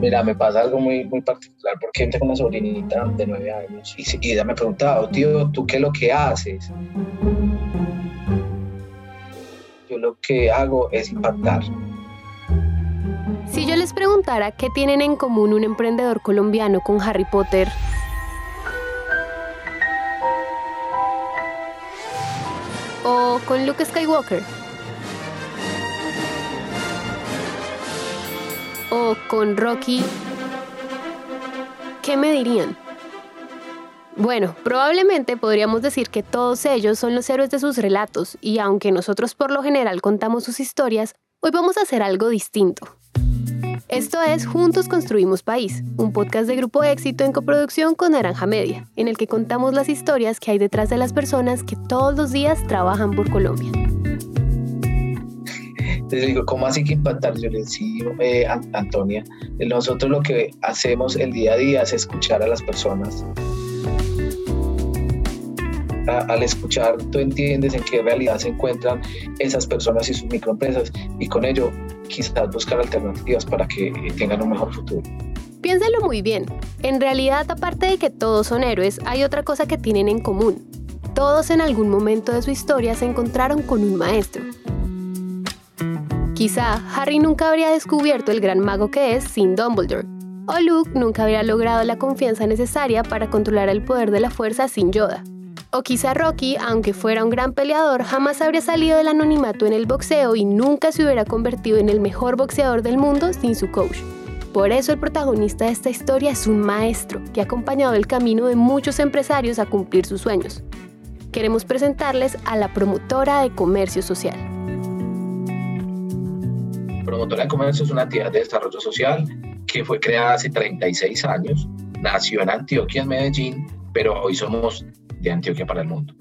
Mira, me pasa algo muy, muy particular porque tengo una sobrinita de nueve años y, y ella me preguntaba, oh, tío, ¿tú qué es lo que haces? Yo lo que hago es impactar. Si yo les preguntara qué tienen en común un emprendedor colombiano con Harry Potter, o con Luke Skywalker, o con Rocky, ¿qué me dirían? Bueno, probablemente podríamos decir que todos ellos son los héroes de sus relatos y aunque nosotros por lo general contamos sus historias, hoy vamos a hacer algo distinto. Esto es Juntos Construimos País, un podcast de Grupo Éxito en coproducción con Naranja Media, en el que contamos las historias que hay detrás de las personas que todos los días trabajan por Colombia. Les digo, ¿cómo así que impactar? Yo les digo, eh, Antonia, nosotros lo que hacemos el día a día es escuchar a las personas. al escuchar, tú entiendes en qué realidad se encuentran esas personas y sus microempresas y con ello quizás buscar alternativas para que tengan un mejor futuro. Piénsalo muy bien. En realidad, aparte de que todos son héroes, hay otra cosa que tienen en común. Todos en algún momento de su historia se encontraron con un maestro, Quizá Harry nunca habría descubierto el gran mago que es sin Dumbledore, o Luke nunca habría logrado la confianza necesaria para controlar el poder de la fuerza sin Yoda. O quizá Rocky, aunque fuera un gran peleador, jamás habría salido del anonimato en el boxeo y nunca se hubiera convertido en el mejor boxeador del mundo sin su coach. Por eso el protagonista de esta historia es un maestro que ha acompañado el camino de muchos empresarios a cumplir sus sueños. Queremos presentarles a la promotora de comercio social. Promotora de Comercio es una entidad de desarrollo social que fue creada hace 36 años, nació en Antioquia, en Medellín, pero hoy somos de Antioquia para el mundo.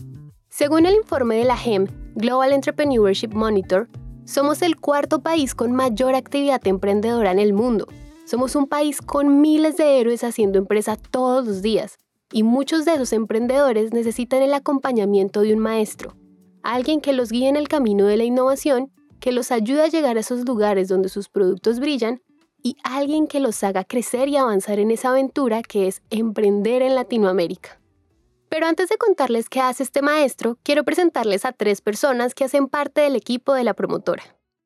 Según el informe de la GEM, Global Entrepreneurship Monitor, somos el cuarto país con mayor actividad emprendedora en el mundo. Somos un país con miles de héroes haciendo empresa todos los días, y muchos de esos emprendedores necesitan el acompañamiento de un maestro, alguien que los guíe en el camino de la innovación que los ayude a llegar a esos lugares donde sus productos brillan y alguien que los haga crecer y avanzar en esa aventura que es emprender en Latinoamérica. Pero antes de contarles qué hace este maestro, quiero presentarles a tres personas que hacen parte del equipo de la promotora.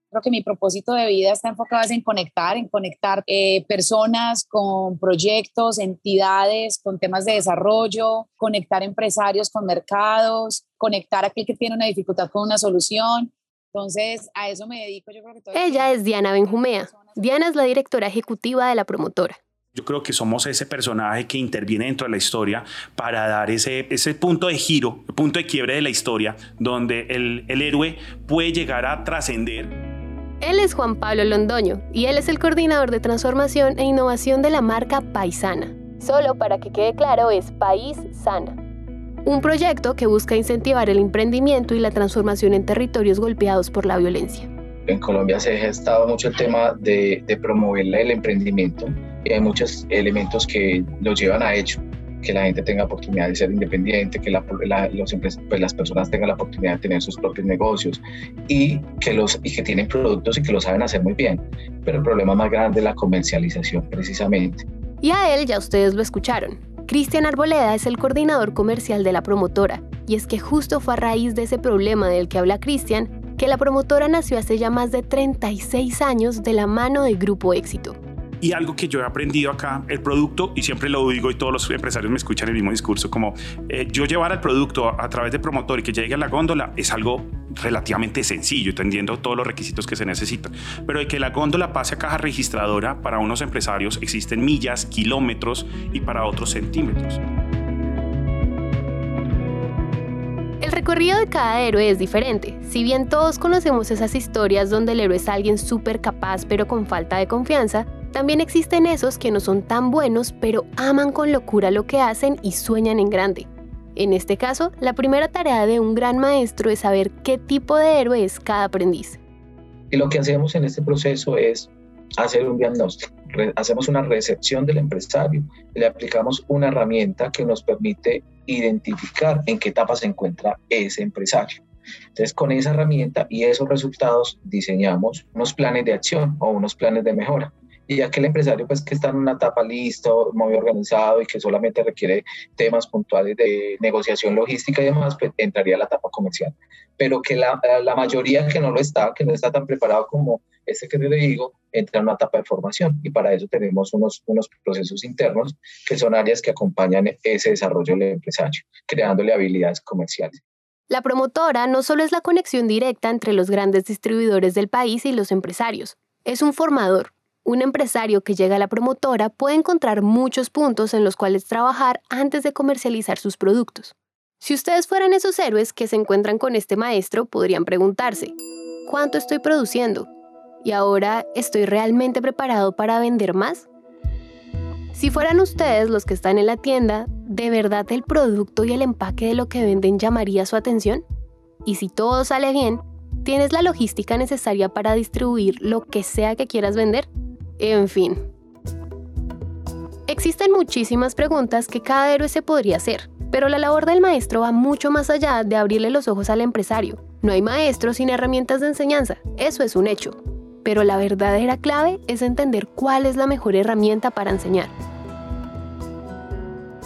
Creo que mi propósito de vida está enfocado en conectar, en conectar eh, personas con proyectos, entidades, con temas de desarrollo, conectar empresarios con mercados, conectar a aquel que tiene una dificultad con una solución entonces, a eso me dedico. Yo creo que todo Ella es Diana Benjumea. Diana es la directora ejecutiva de la promotora. Yo creo que somos ese personaje que interviene dentro de la historia para dar ese, ese punto de giro, punto de quiebre de la historia, donde el, el héroe puede llegar a trascender. Él es Juan Pablo Londoño y él es el coordinador de transformación e innovación de la marca Paisana. Solo para que quede claro, es País Sana un proyecto que busca incentivar el emprendimiento y la transformación en territorios golpeados por la violencia. En Colombia se ha gestado mucho el tema de, promover el emprendimiento y hay muchos elementos que lo llevan a hecho que la gente tenga oportunidad de ser independiente, que los pues las personas tengan la oportunidad de tener sus propios negocios y que, los, y que tienen productos y que lo saben hacer muy bien. Pero el problema más grande es la comercialización precisamente. Y a él ya ustedes lo escucharon. Cristian Arboleda es el coordinador comercial de la promotora, y es que justo fue a raíz de ese problema del que habla Cristian que la promotora nació hace ya más de 36 años de la mano de Grupo Éxito. Y algo que yo he aprendido acá, el producto, y siempre lo digo y todos los empresarios me escuchan el mismo discurso, como eh, yo llevar el producto a, través de promotor y que llegue a la góndola es algo relativamente sencillo, entendiendo todos los requisitos que se necesitan. Pero de que la góndola pase a caja registradora, para unos empresarios existen millas, kilómetros y para otros centímetros. El recorrido de cada héroe es diferente. Si bien todos conocemos esas historias donde el héroe es alguien súper capaz pero con falta de confianza, también existen esos que no son tan buenos, pero aman con locura lo que hacen y sueñan en grande. En este caso, la primera tarea de un gran maestro es saber qué tipo de héroe es cada aprendiz. Y lo que hacemos en este proceso es hacer un diagnóstico. hacemos una recepción del empresario le aplicamos una herramienta que nos permite identificar en qué etapa se encuentra ese empresario. Entonces, con esa herramienta y esos resultados diseñamos unos planes de acción o unos planes de mejora y aquel empresario pues que está en una etapa listo, muy organizado y que solamente requiere temas puntuales de negociación logística y demás, pues entraría a la etapa comercial. Pero que la, la mayoría que no lo está, que no está tan preparado como este que te digo, entra en una etapa de formación y para eso tenemos unos, unos procesos internos que son áreas que acompañan ese desarrollo del empresario, creándole habilidades comerciales. La promotora no solo es la conexión directa entre los grandes distribuidores del país y los empresarios, es un formador, un empresario que llega a la promotora puede encontrar muchos puntos en los cuales trabajar antes de comercializar sus productos. Si ustedes fueran esos héroes que se encuentran con este maestro, podrían preguntarse, ¿cuánto estoy produciendo? ¿Y ahora estoy realmente preparado para vender más? Si fueran ustedes los que están en la tienda, ¿de verdad el producto y el empaque de lo que venden llamaría su atención? Y si todo sale bien, ¿tienes la logística necesaria para distribuir lo que sea que quieras vender? En fin. Existen muchísimas preguntas que cada héroe se podría hacer, pero la labor del maestro va mucho más allá de abrirle los ojos al empresario. No hay maestro sin herramientas de enseñanza, eso es un hecho. Pero la verdadera clave es entender cuál es la mejor herramienta para enseñar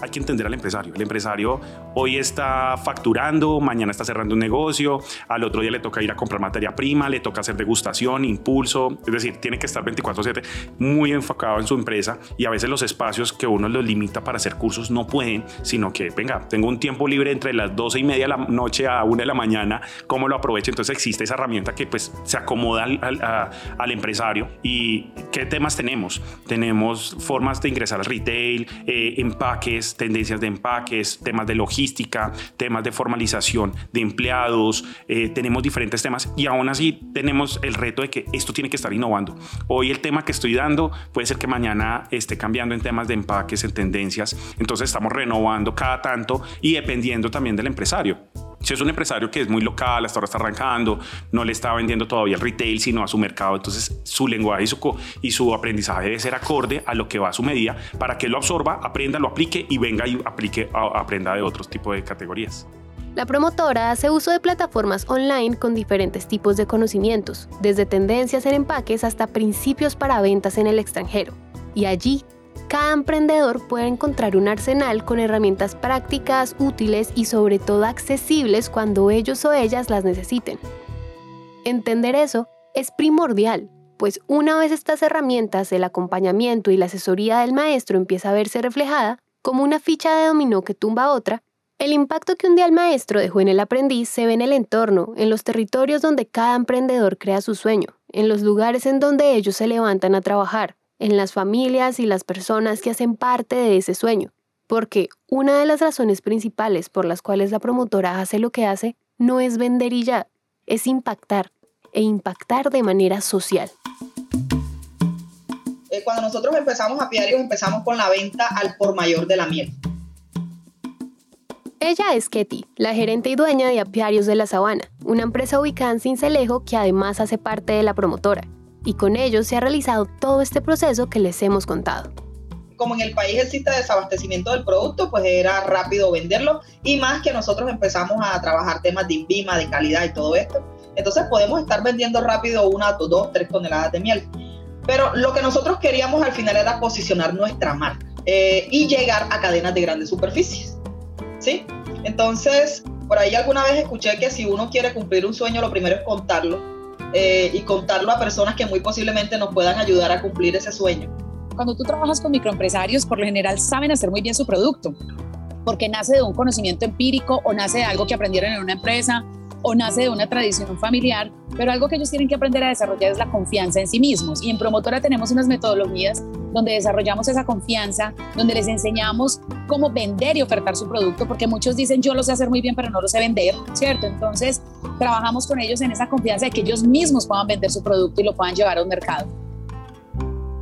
hay que entender al empresario. El empresario hoy está facturando, mañana está cerrando un negocio, al otro día le toca ir a comprar materia prima, le toca hacer degustación, impulso, es decir, tiene que estar 24/7 muy enfocado en su empresa y a veces los espacios que uno los limita para hacer cursos no pueden, sino que, venga, tengo un tiempo libre entre las 12 y media de la noche a 1 de la mañana, ¿cómo lo aprovecho? Entonces existe esa herramienta que pues se acomoda al, al, empresario. ¿Y qué temas tenemos? Tenemos formas de ingresar al retail, eh, empaques, tendencias de empaques, temas de logística, temas de formalización de empleados, eh, tenemos diferentes temas y aún así tenemos el reto de que esto tiene que estar innovando. Hoy el tema que estoy dando puede ser que mañana esté cambiando en temas de empaques, en tendencias, entonces estamos renovando cada tanto y dependiendo también del empresario. Si es un empresario que es muy local, hasta ahora está arrancando, no le está vendiendo todavía el retail, sino a su mercado, entonces su lenguaje y su, y su aprendizaje debe ser acorde a lo que va a su medida para que lo absorba, aprenda, lo aplique y venga y aplique, aprenda de otros tipos de categorías. La promotora hace uso de plataformas online con diferentes tipos de conocimientos, desde tendencias en empaques hasta principios para ventas en el extranjero. Y allí cada emprendedor puede encontrar un arsenal con herramientas prácticas, útiles y sobre todo accesibles cuando ellos o ellas las necesiten. Entender eso es primordial, pues una vez estas herramientas, el acompañamiento y la asesoría del maestro empieza a verse reflejada, como una ficha de dominó que tumba otra, el impacto que un día el maestro dejó en el aprendiz se ve en el entorno, en los territorios donde cada emprendedor crea su sueño, en los lugares en donde ellos se levantan a trabajar, en las familias y las personas que hacen parte de ese sueño, porque una de las razones principales por las cuales la promotora hace lo que hace no es vender y ya, es impactar, e impactar de manera social. Eh, cuando nosotros empezamos a Piarios, empezamos con la venta al por mayor de la miel. Ella es Ketty, la gerente y dueña de Apiarios de la Sabana, una empresa ubicada en Cincelejo que además hace parte de la promotora y con ellos se ha realizado todo este proceso que les hemos contado. Como en el país existe desabastecimiento del producto, pues era rápido venderlo y más que nosotros empezamos a trabajar temas de INVIMA, de calidad y todo esto. Entonces podemos estar vendiendo rápido una, dos, tres toneladas de miel. Pero lo que nosotros queríamos al final era posicionar nuestra marca eh, y llegar a cadenas de grandes superficies. ¿Sí? Entonces, por ahí alguna vez escuché que si uno quiere cumplir un sueño, lo primero es contarlo eh, y contarlo a personas que muy posiblemente nos puedan ayudar a cumplir ese sueño. Cuando tú trabajas con microempresarios, por lo general saben hacer muy bien su producto, porque nace de un conocimiento empírico o nace de algo que aprendieron en una empresa o nace de una tradición familiar, pero algo que ellos tienen que aprender a desarrollar es la confianza en sí mismos. Y en Promotora tenemos unas metodologías donde desarrollamos esa confianza, donde les enseñamos cómo vender y ofertar su producto, porque muchos dicen yo lo sé hacer muy bien, pero no lo sé vender, ¿cierto? Entonces, trabajamos con ellos en esa confianza de que ellos mismos puedan vender su producto y lo puedan llevar a un mercado.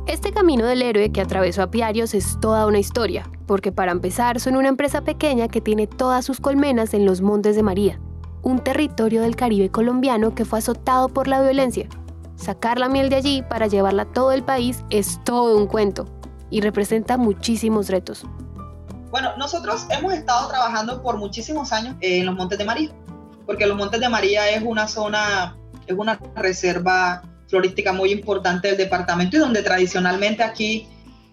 Este camino del héroe que atravesó Apiarios es toda una historia, porque para empezar son una empresa pequeña que tiene todas sus colmenas en los Montes de María, un territorio del Caribe colombiano que fue azotado por la violencia. Sacar la miel de allí para llevarla a todo el país es todo un cuento y representa muchísimos retos. Bueno, nosotros hemos estado trabajando por muchísimos años en los Montes de María. porque los Montes de María es una zona, es una reserva florística muy importante del departamento y donde tradicionalmente aquí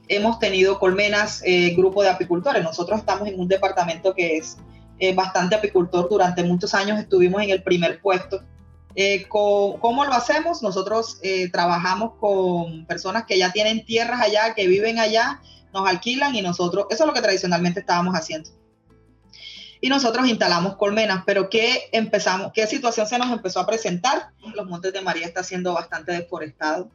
hemos tenido colmenas, eh, grupo de apicultores. Nosotros estamos en un departamento que es eh, bastante apicultor. Durante muchos años estuvimos en el primer puesto. Eh, ¿Cómo lo hacemos? Nosotros eh, trabajamos con personas que ya tienen tierras allá, que viven allá, nos alquilan y nosotros, eso es lo que tradicionalmente estábamos haciendo. Y nosotros instalamos colmenas, pero ¿qué empezamos? ¿Qué situación se nos empezó a presentar? Los Montes de María está siendo bastante deforestado.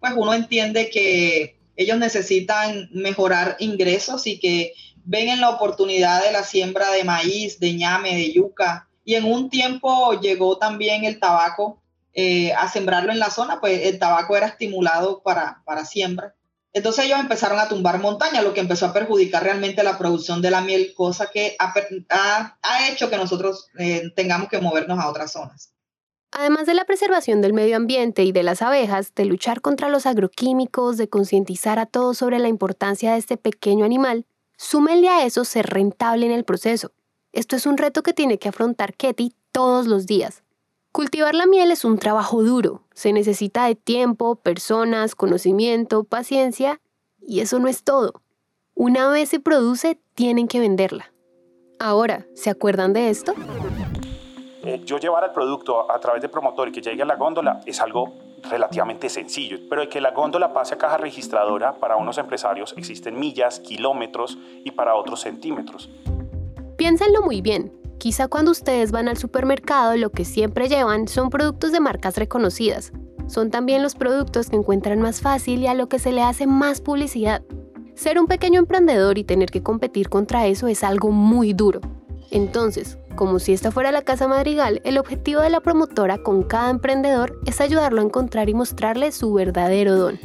Pues uno entiende que ellos necesitan mejorar ingresos y que ven en la oportunidad de la siembra de maíz, de ñame, de yuca. Y en un tiempo llegó también el tabaco eh, a sembrarlo en la zona, pues el tabaco era estimulado para, para siembra. Entonces ellos empezaron a tumbar montaña, lo que empezó a perjudicar realmente la producción de la miel, cosa que ha, ha, hecho que nosotros eh, tengamos que movernos a otras zonas. Además de la preservación del medio ambiente y de las abejas, de luchar contra los agroquímicos, de concientizar a todos sobre la importancia de este pequeño animal, súmenle a eso ser rentable en el proceso. Esto es un reto que tiene que afrontar Ketty todos los días. Cultivar la miel es un trabajo duro, se necesita de tiempo, personas, conocimiento, paciencia, y eso no es todo. Una vez se produce, tienen que venderla. Ahora, ¿se acuerdan de esto? Eh, yo llevar el producto a través de promotor y que llegue a la góndola es algo relativamente sencillo, pero de que la góndola pase a caja registradora para unos empresarios existen millas, kilómetros y para otros centímetros. Piénsenlo muy bien. Quizá cuando ustedes van al supermercado lo que siempre llevan son productos de marcas reconocidas. Son también los productos que encuentran más fácil y a lo que se le hace más publicidad. Ser un pequeño emprendedor y tener que competir contra eso es algo muy duro. Entonces, como si esta fuera la Casa Madrigal, el objetivo de la promotora con cada emprendedor es ayudarlo a encontrar y mostrarle su verdadero don.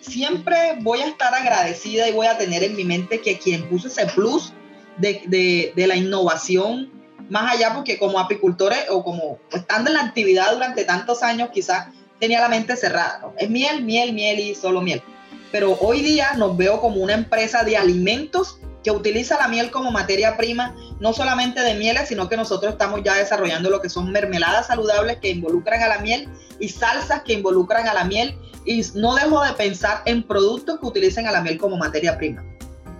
Siempre voy a estar agradecida y voy a tener en mi mente que quien puso ese plus de, la innovación, más allá porque como apicultores o como estando en la actividad durante tantos años, quizás tenía la mente cerrada. Es miel, miel, miel y solo miel. Pero hoy día nos veo como una empresa de alimentos que utiliza la miel como materia prima, no solamente de mieles, sino que nosotros estamos ya desarrollando lo que son mermeladas saludables que involucran a la miel y salsas que involucran a la miel. Y no dejo de pensar en productos que utilicen a la miel como materia prima.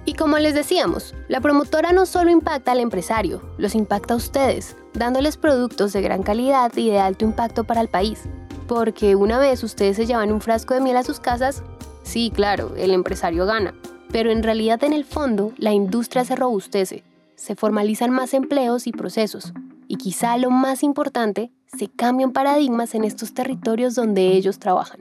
Y como les decíamos, la promotora no solo impacta al empresario, los impacta a ustedes, dándoles productos de gran calidad y de alto impacto para el país. Porque una vez ustedes se llevan un frasco de miel a sus casas, sí, claro, el empresario gana, pero en realidad en el fondo la industria se robustece, se formalizan más empleos y procesos, y quizá lo más importante, se cambian paradigmas en estos territorios donde ellos trabajan.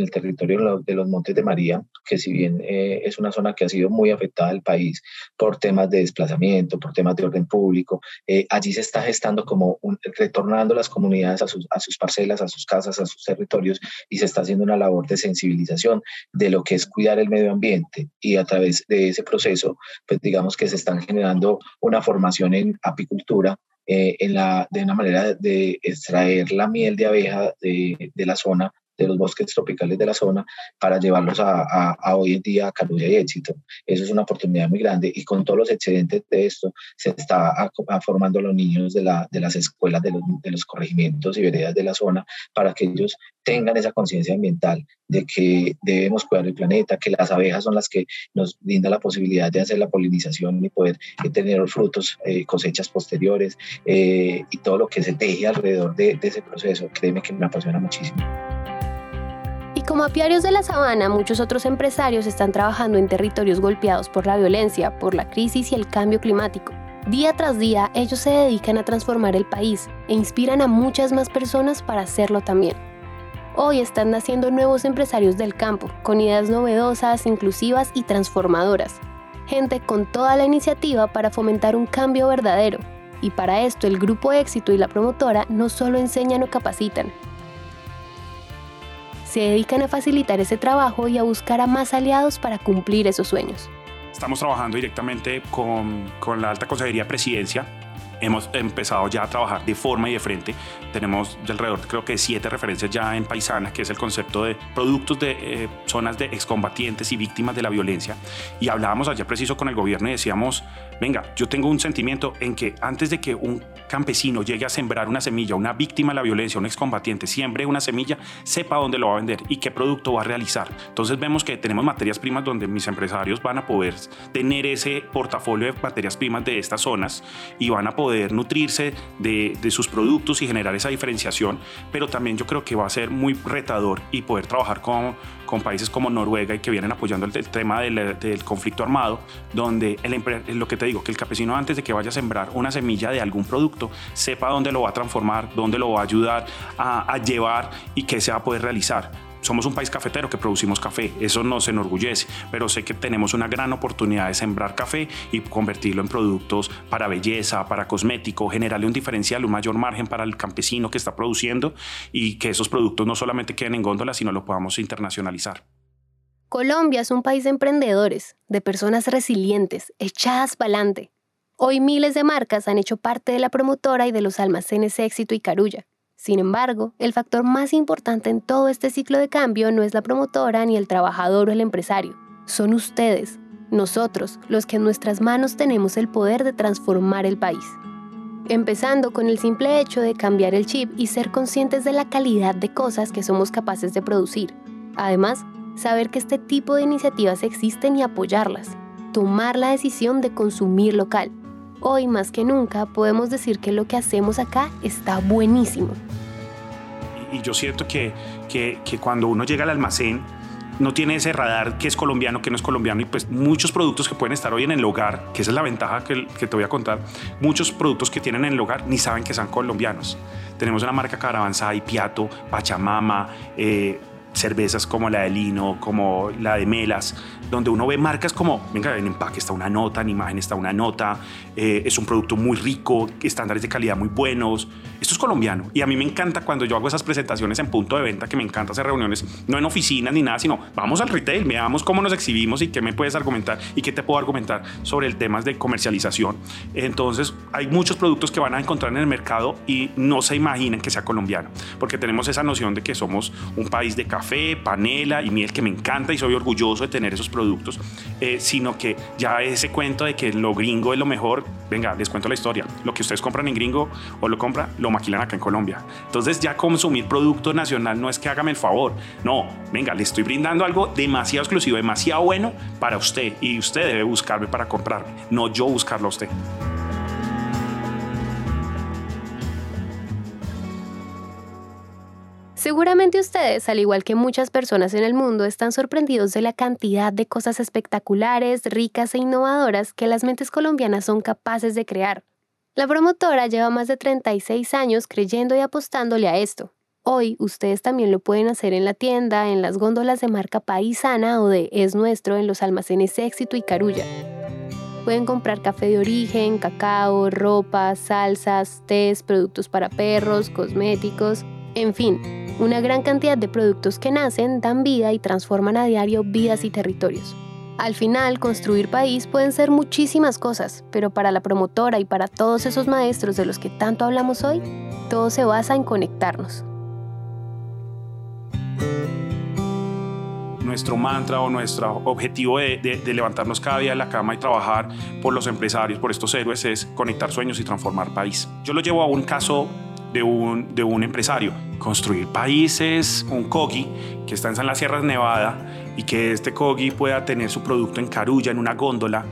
El territorio de los Montes de María, que si bien eh, es una zona que ha sido muy afectada al país por temas de desplazamiento, por temas de orden público, eh, allí se está gestando como retornando las comunidades a sus, parcelas, a sus casas, a sus territorios y se está haciendo una labor de sensibilización de lo que es cuidar el medio ambiente. Y a través de ese proceso, pues digamos que se están generando una formación en apicultura eh, en la, de una manera de extraer la miel de abeja de la zona de los bosques tropicales de la zona para llevarlos a, a, hoy en día a Carulla y Éxito. Eso es una oportunidad muy grande y con todos los excedentes de esto se está formando a los niños de, la, de las escuelas de los, de los corregimientos y veredas de la zona para que ellos tengan esa conciencia ambiental de que debemos cuidar el planeta, que las abejas son las que nos brindan la posibilidad de hacer la polinización y poder tener frutos, eh, cosechas posteriores eh, y todo lo que se teje alrededor de, de ese proceso. Créeme que me apasiona muchísimo. Como apiarios de la sabana, muchos otros empresarios están trabajando en territorios golpeados por la violencia, por la crisis y el cambio climático. Día tras día, ellos se dedican a transformar el país e inspiran a muchas más personas para hacerlo también. Hoy están naciendo nuevos empresarios del campo, con ideas novedosas, inclusivas y transformadoras. Gente con toda la iniciativa para fomentar un cambio verdadero. Y para esto el Grupo Éxito y la promotora no solo enseñan o capacitan, se dedican a facilitar ese trabajo y a buscar a más aliados para cumplir esos sueños. Estamos trabajando directamente con, con la Alta Consejería Presidencia hemos empezado ya a trabajar de forma y de frente. Tenemos de alrededor, creo que siete referencias ya en Paisana, que es el concepto de productos de eh, zonas de excombatientes y víctimas de la violencia. Y hablábamos ayer preciso con el gobierno y decíamos, venga, yo tengo un sentimiento en que antes de que un campesino llegue a sembrar una semilla, una víctima de la violencia, un excombatiente, siembre una semilla, sepa dónde lo va a vender y qué producto va a realizar. Entonces vemos que tenemos materias primas donde mis empresarios van a poder tener ese portafolio de materias primas de estas zonas y van a poder nutrirse de, sus productos y generar esa diferenciación, pero también yo creo que va a ser muy retador y poder trabajar con, con países como Noruega y que vienen apoyando el, tema del, conflicto armado, donde el, lo que te digo, que el campesino antes de que vaya a sembrar una semilla de algún producto, sepa dónde lo va a transformar, dónde lo va a ayudar a, a llevar y qué se va a poder realizar somos un país cafetero que producimos café, eso nos enorgullece, pero sé que tenemos una gran oportunidad de sembrar café y convertirlo en productos para belleza, para cosmético, generarle un diferencial, un mayor margen para el campesino que está produciendo y que esos productos no solamente queden en góndola, sino lo podamos internacionalizar. Colombia es un país de emprendedores, de personas resilientes, echadas para. Hoy miles de marcas han hecho parte de la promotora y de los almacenes Éxito y Carulla. Sin embargo, el factor más importante en todo este ciclo de cambio no es la promotora ni el trabajador o el empresario, son ustedes, nosotros, los que en nuestras manos tenemos el poder de transformar el país. Empezando con el simple hecho de cambiar el chip y ser conscientes de la calidad de cosas que somos capaces de producir. Además, saber que este tipo de iniciativas existen y apoyarlas. Tomar la decisión de consumir local Hoy más que nunca podemos decir que lo que hacemos acá está buenísimo. Y yo siento que, que, cuando uno llega al almacén, no tiene ese radar que es colombiano, que no es colombiano, y pues muchos productos que pueden estar hoy en el hogar, que esa es la ventaja que, te voy a contar, muchos productos que tienen en el hogar ni saben que sean colombianos. Tenemos una marca Caravanzai, Piato, Pachamama, eh, cervezas como la de Lino, como la de Melas, donde uno ve marcas como, venga, en empaque está una nota, en imagen está una nota, eh, es un producto muy rico, estándares de calidad muy buenos. Esto es colombiano. Y a mí me encanta cuando yo hago esas presentaciones en punto de venta, que me encanta hacer reuniones, no en oficinas ni nada, sino vamos al retail, veamos cómo nos exhibimos y qué me puedes argumentar y qué te puedo argumentar sobre el tema de comercialización. Entonces, hay muchos productos que van a encontrar en el mercado y no se imaginen que sea colombiano, porque tenemos esa noción de que somos un país de café, panela y miel que me encanta y soy orgulloso de tener esos productos, eh, sino que ya ese cuento de que lo gringo es lo mejor, venga, les cuento la historia, lo que ustedes compran en gringo o lo compran, lo maquilan acá en Colombia. Entonces ya consumir producto nacional no es que hágame el favor, no, venga, le estoy brindando algo demasiado exclusivo, demasiado bueno para usted y usted debe buscarme para comprarme, no yo buscarlo a usted. Seguramente ustedes, al igual que muchas personas en el mundo, están sorprendidos de la cantidad de cosas espectaculares, ricas e innovadoras que las mentes colombianas son capaces de crear. La promotora lleva más de 36 años creyendo y apostándole a esto. Hoy ustedes también lo pueden hacer en la tienda, en las góndolas de marca paisana o de Es Nuestro en los almacenes Éxito y Carulla. Pueden comprar café de origen, cacao, ropa, salsas, tés, productos para perros, cosméticos, en fin, una gran cantidad de productos que nacen, dan vida y transforman a diario vidas y territorios. Al final, construir país pueden ser muchísimas cosas, pero para la promotora y para todos esos maestros de los que tanto hablamos hoy, todo se basa en conectarnos. Nuestro mantra o nuestro objetivo de, levantarnos cada día de la cama y trabajar por los empresarios, por estos héroes, es conectar sueños y transformar país. Yo lo llevo a un caso de un, de un empresario. Construir países, un cogi que está en las Sierras Nevada y que este cogi pueda tener su producto en carulla, en una góndola,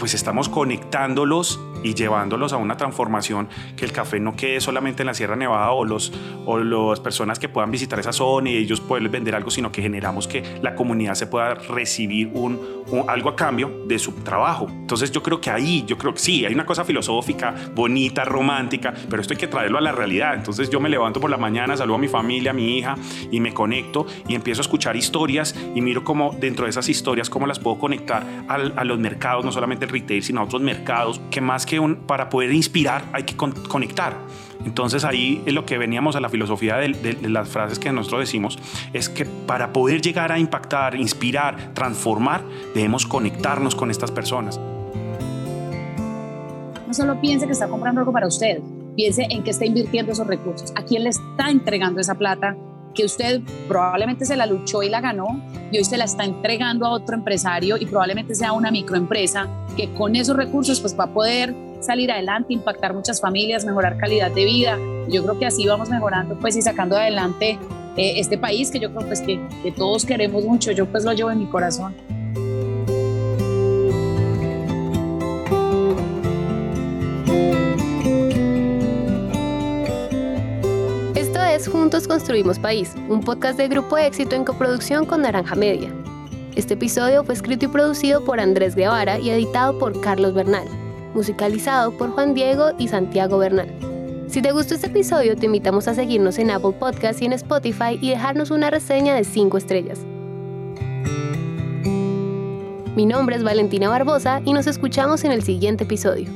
pues estamos conectándolos y llevándolos a una transformación que el café no quede solamente en la Sierra Nevada o, los, o las personas que puedan visitar esa zona y ellos pueden vender algo, sino que generamos que la comunidad se pueda recibir un, algo a cambio de su trabajo. Entonces yo creo que ahí, yo creo que sí, hay una cosa filosófica, bonita, romántica, pero esto hay que traerlo a la realidad. Entonces yo me levanto por la mañana, saludo a mi familia, a mi hija y me conecto y empiezo a escuchar historias y miro cómo dentro de esas historias, cómo las puedo conectar a los mercados, no solamente retail, sino a otros mercados, que más que un, para poder inspirar hay que conectar. Entonces ahí es lo que veníamos a la filosofía de, las frases que nosotros decimos, es que para poder llegar a impactar, inspirar, transformar, debemos conectarnos con estas personas. no solo piense que está comprando algo para usted, piense en qué está invirtiendo esos recursos, a quién le está entregando esa plata que usted probablemente se la luchó y la ganó y hoy se la está entregando a otro empresario y probablemente sea una microempresa que con esos recursos pues va a poder salir adelante, impactar muchas familias, mejorar calidad de vida. Yo creo que así vamos mejorando pues y sacando adelante eh, este país que yo creo pues que, que todos queremos mucho, yo pues lo llevo en mi corazón. Construimos País, un podcast de Grupo Éxito en coproducción con Naranja Media. Este episodio fue escrito y producido por Andrés Guevara y editado por Carlos Bernal, musicalizado por Juan Diego y Santiago Bernal. Si te gustó este episodio, te invitamos a seguirnos en Apple Podcast y en Spotify y dejarnos una reseña de 5 estrellas. Mi nombre es Valentina Barbosa y nos escuchamos en el siguiente episodio.